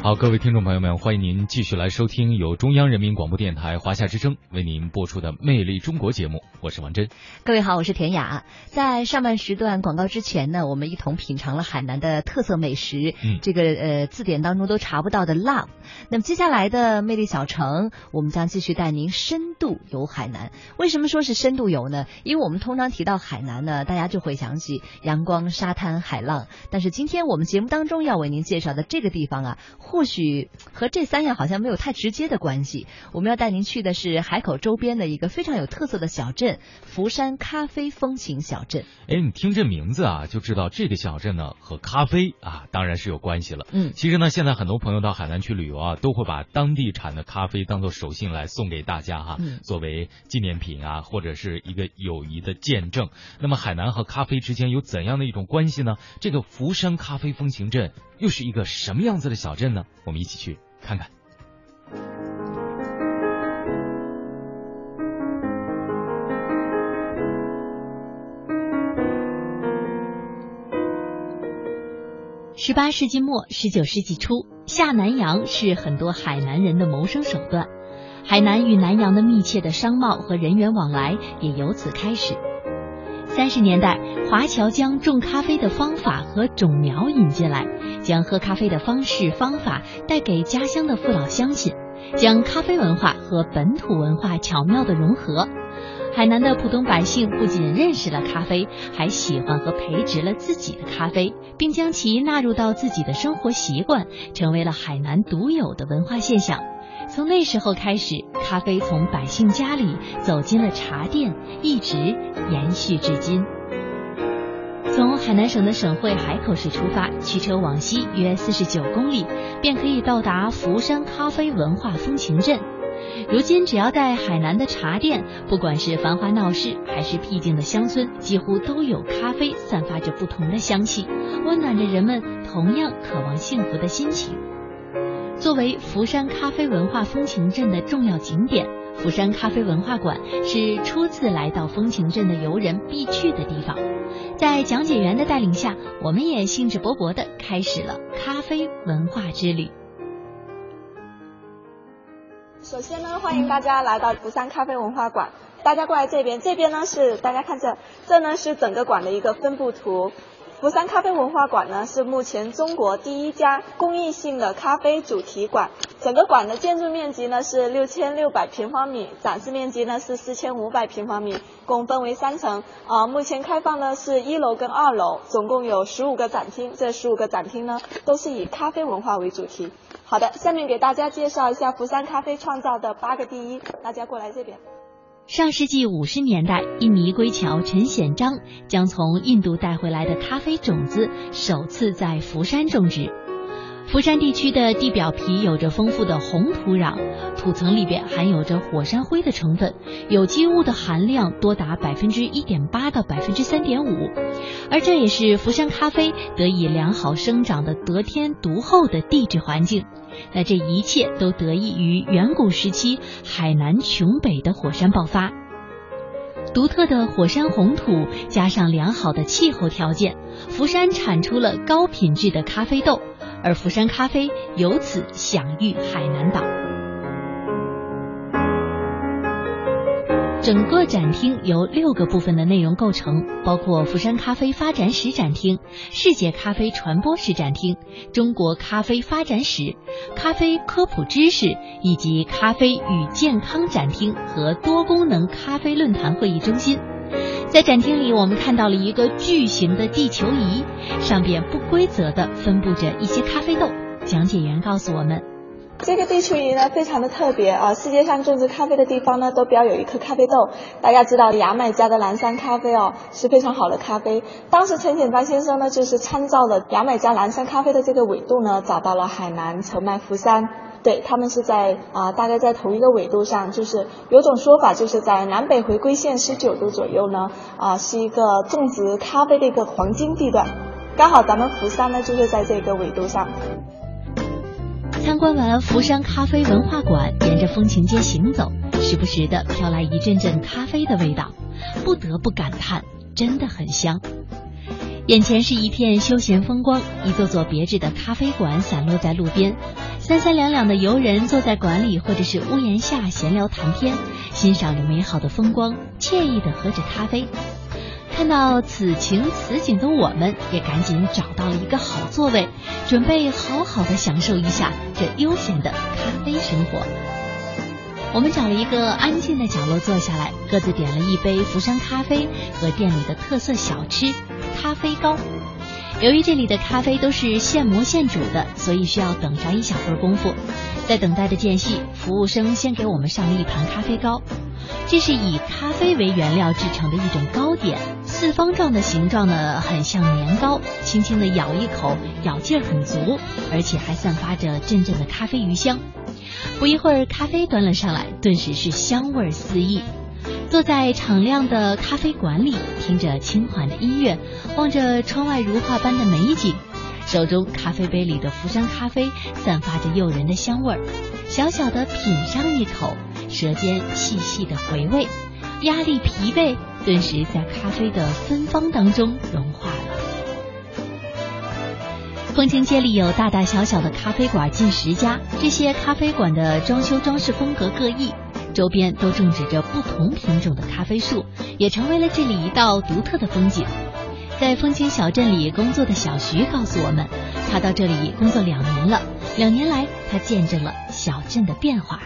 好，各位听众朋友们，欢迎您继续来收听由中央人民广播电台华夏之声为您播出的《魅力中国》节目，我是王真。各位好，我是田雅。在上半时段广告之前呢，我们一同品尝了海南的特色美食，嗯这个呃字典当中都查不到的辣。那么接下来的魅力小城，我们将继续带您深度游海南。为什么说是深度游呢？因为我们通常提到海南呢，大家就会想起阳光、沙滩、海浪。但是今天我们节目当中要为您介绍的这个地方啊，或许和这三样好像没有太直接的关系。我们要带您去的是海口周边的一个非常有特色的小镇——福山咖啡风情小镇。哎，你听这名字啊，就知道这个小镇呢和咖啡啊当然是有关系了。嗯其实呢，现在很多朋友到海南去旅游啊，都会把当地产的咖啡当做手信来送给大家哈，嗯作为纪念品啊，或者是一个友谊的见证。那么海南和咖啡之间有怎样的一种关系呢？这个福山咖啡风情镇又是一个什么样子的小镇呢？我们一起去看看。十八世纪末、十九世纪初，下南洋是很多海南人的谋生手段。海南与南洋的密切的商贸和人员往来也由此开始。三十年代，华侨将种咖啡的方法和种苗引进来，将喝咖啡的方式方法带给家乡的父老乡亲，将咖啡文化和本土文化巧妙的融合。海南的普通百姓不仅认识了咖啡，还喜欢和培植了自己的咖啡，并将其纳入到自己的生活习惯，成为了海南独有的文化现象。从那时候开始，咖啡从百姓家里走进了茶店，一直延续至今。从海南省的省会海口市出发，驱车往西约四十九公里，便可以到达福山咖啡文化风情镇。如今，只要在海南的茶店，不管是繁华闹市还是僻静的乡村，几乎都有咖啡散发着不同的香气，温暖着人们同样渴望幸福的心情。作为福山咖啡文化风情镇的重要景点，福山咖啡文化馆是初次来到风情镇的游人必去的地方。在讲解员的带领下，我们也兴致勃勃地开始了咖啡文化之旅。首先呢，欢迎大家来到福山咖啡文化馆。大家过来这边，这边呢是大家看这，这呢是整个馆的一个分布图。福山咖啡文化馆呢是目前中国第一家公益性的咖啡主题馆。整个馆的建筑面积呢是六千六百平方米，展示面积呢是四千五百平方米，共分为三层。啊、目前开放呢是一楼跟二楼，总共有十五个展厅。这十五个展厅呢都是以咖啡文化为主题。好的，下面给大家介绍一下福山咖啡创造的八个第一，大家过来这边。上世纪五十年代，印尼归侨陈显章将从印度带回来的咖啡种子首次在福山种植。福山地区的地表皮有着丰富的红土壤，土层里边含有着火山灰的成分，有机物的含量多达百分之一点八到百分之三点五，而这也是福山咖啡得以良好生长的得天独厚的地质环境。那这一切都得益于远古时期海南琼北的火山爆发。独特的火山红土加上良好的气候条件，福山产出了高品质的咖啡豆，而福山咖啡由此享誉海南岛。整个展厅由六个部分的内容构成，包括福山咖啡发展史展厅、世界咖啡传播史展厅、中国咖啡发展史、咖啡科普知识以及咖啡与健康展厅和多功能咖啡论坛会议中心。在展厅里，我们看到了一个巨型的地球仪，上边不规则的分布着一些咖啡豆。讲解员告诉我们，这个地球仪呢，非常的特别啊！世界上种植咖啡的地方呢，都标有一颗咖啡豆。大家知道牙买加的蓝山咖啡哦，是非常好的咖啡。当时陈显章先生呢，就是参照了牙买加蓝山咖啡的这个纬度呢，找到了海南澄迈福山。对他们是在啊、大概在同一个纬度上，就是有种说法，就是在南北回归线十九度左右呢，啊、是一个种植咖啡的一个黄金地段。刚好咱们福山呢，就是在这个纬度上。参观完福山咖啡文化馆，沿着风情街行走，时不时的飘来一阵阵咖啡的味道，不得不感叹，真的很香。眼前是一片休闲风光，一座座别致的咖啡馆散落在路边，三三两两的游人坐在馆里或者是屋檐下闲聊谈天，欣赏着美好的风光，惬意的喝着咖啡。看到此情此景的我们，也赶紧找到一个好座位，准备好好的享受一下这悠闲的咖啡生活。我们找了一个安静的角落坐下来，各自点了一杯福山咖啡和店里的特色小吃咖啡糕。由于这里的咖啡都是现磨现煮的，所以需要等上一小会儿功夫。在等待的间隙，服务生先给我们上了一盘咖啡糕。这是以咖啡为原料制成的一种糕点，四方状的形状呢，很像年糕。轻轻的咬一口，咬劲儿很足，而且还散发着阵阵的咖啡余香。不一会儿，咖啡端了上来，顿时是香味四溢。坐在敞亮的咖啡馆里，听着轻缓的音乐，望着窗外如画般的美景，手中咖啡杯里的福山咖啡散发着诱人的香味儿，小小的品上一口，舌尖细细的回味，压力疲惫顿时在咖啡的芬芳当中融化了。风情街里有大大小小的咖啡馆近十家，这些咖啡馆的装修装饰风格各异。周边都种植着不同品种的咖啡树，也成为了这里一道独特的风景。在风情小镇里工作的小徐告诉我们，他到这里工作两年了，两年来他见证了小镇的变化。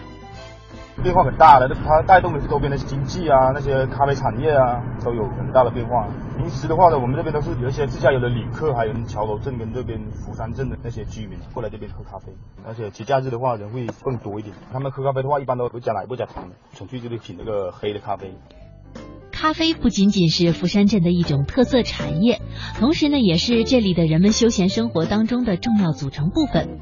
变化很大的，它带动的是周边的经济啊，那些咖啡产业啊，都有很大的变化。平时的话呢，我们这边都是有一些自驾游的旅客，还有桥头镇跟这边福山镇的那些居民过来这边喝咖啡。而且节假日的话，人会更多一点。他们喝咖啡的话，一般都不加奶不加糖，纯粹就是品那个黑的咖啡。咖啡不仅仅是福山镇的一种特色产业，同时呢，也是这里的人们休闲生活当中的重要组成部分。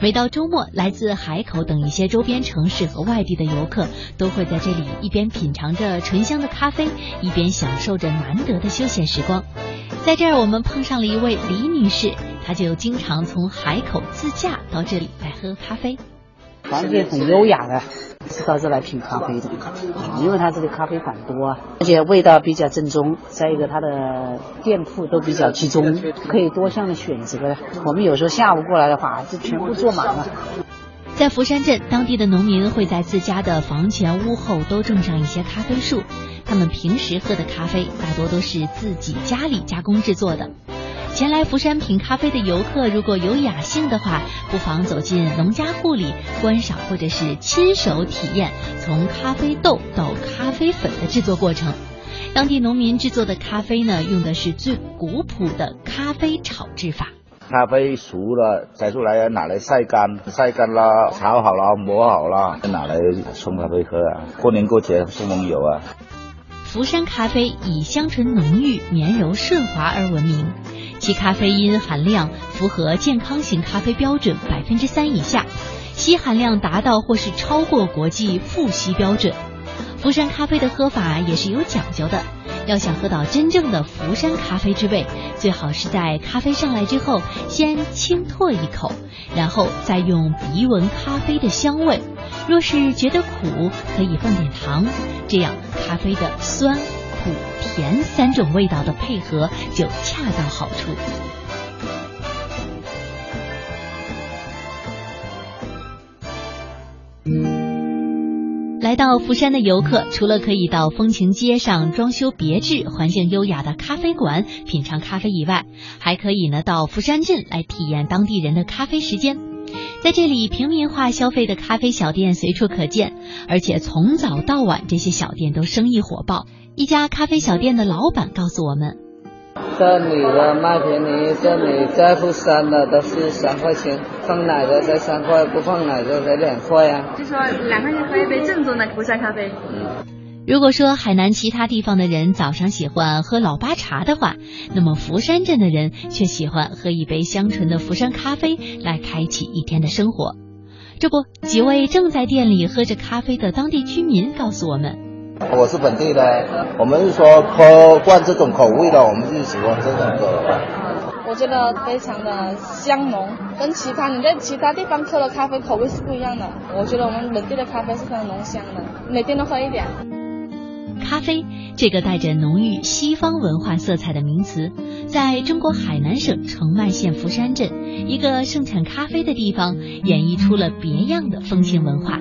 每到周末，来自海口等一些周边城市和外地的游客，都会在这里一边品尝着醇香的咖啡，一边享受着难得的休闲时光。在这儿，我们碰上了一位李女士，她就经常从海口自驾到这里来喝咖啡。环境很优雅的。是到这来品咖啡的，因为它这里咖啡馆多，而且味道比较正宗。再一个，它的店铺都比较集中，可以多项的选择。我们有时候下午过来的话，就全部坐满了。在福山镇，当地的农民会在自家的房前屋后都种上一些咖啡树，他们平时喝的咖啡大多都是自己家里加工制作的。前来福山品咖啡的游客，如果有雅兴的话，不妨走进农家户里观赏，或者是亲手体验从咖啡豆到咖啡粉的制作过程。当地农民制作的咖啡呢，用的是最古朴的咖啡炒制法。咖啡熟了摘出来拿来晒干，晒干了炒好了磨好了，拿来冲咖啡喝啊。过年过节送朋友啊。福山咖啡以香醇浓郁、绵柔顺滑而闻名。其咖啡因含量符合健康型咖啡标准百分之三以下，硒含量达到或是超过国际富硒标准。福山咖啡的喝法也是有讲究的，要想喝到真正的福山咖啡之味，最好是在咖啡上来之后先轻唾一口，然后再用鼻闻咖啡的香味。若是觉得苦，可以放点糖，这样咖啡的酸。甜三种味道的配合就恰到好处。来到福山的游客，除了可以到风情街上装修别致、环境优雅的咖啡馆品尝咖啡以外，还可以呢到福山镇来体验当地人的咖啡时间。在这里，平民化消费的咖啡小店随处可见，而且从早到晚，这些小店都生意火爆。一家咖啡小店的老板告诉我们：“这里的麦田里，这里在福山的都是三块钱，放奶的才三块，不放奶的才两块啊。就说两块钱喝一杯正宗的福山咖啡。”嗯。如果说海南其他地方的人早上喜欢喝老八茶的话，那么福山镇的人却喜欢喝一杯香醇的福山咖啡来开启一天的生活。这不，几位正在店里喝着咖啡的当地居民告诉我们。我是本地的，我们是说喝惯这种口味的，我们就喜欢这种的。我觉得非常的香浓，跟其他你在其他地方喝的咖啡口味是不一样的。我觉得我们本地的咖啡是非常浓香的，每天都喝一点。咖啡这个带着浓郁西方文化色彩的名词，在中国海南省澄迈县福山镇一个盛产咖啡的地方，演绎出了别样的风情文化。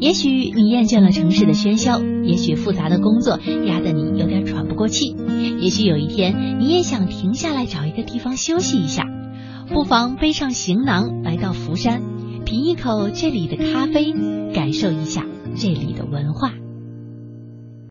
也许你厌倦了城市的喧嚣，也许复杂的工作压得你有点喘不过气，也许有一天你也想停下来找一个地方休息一下，不妨背上行囊来到福山，品一口这里的咖啡，感受一下这里的文化。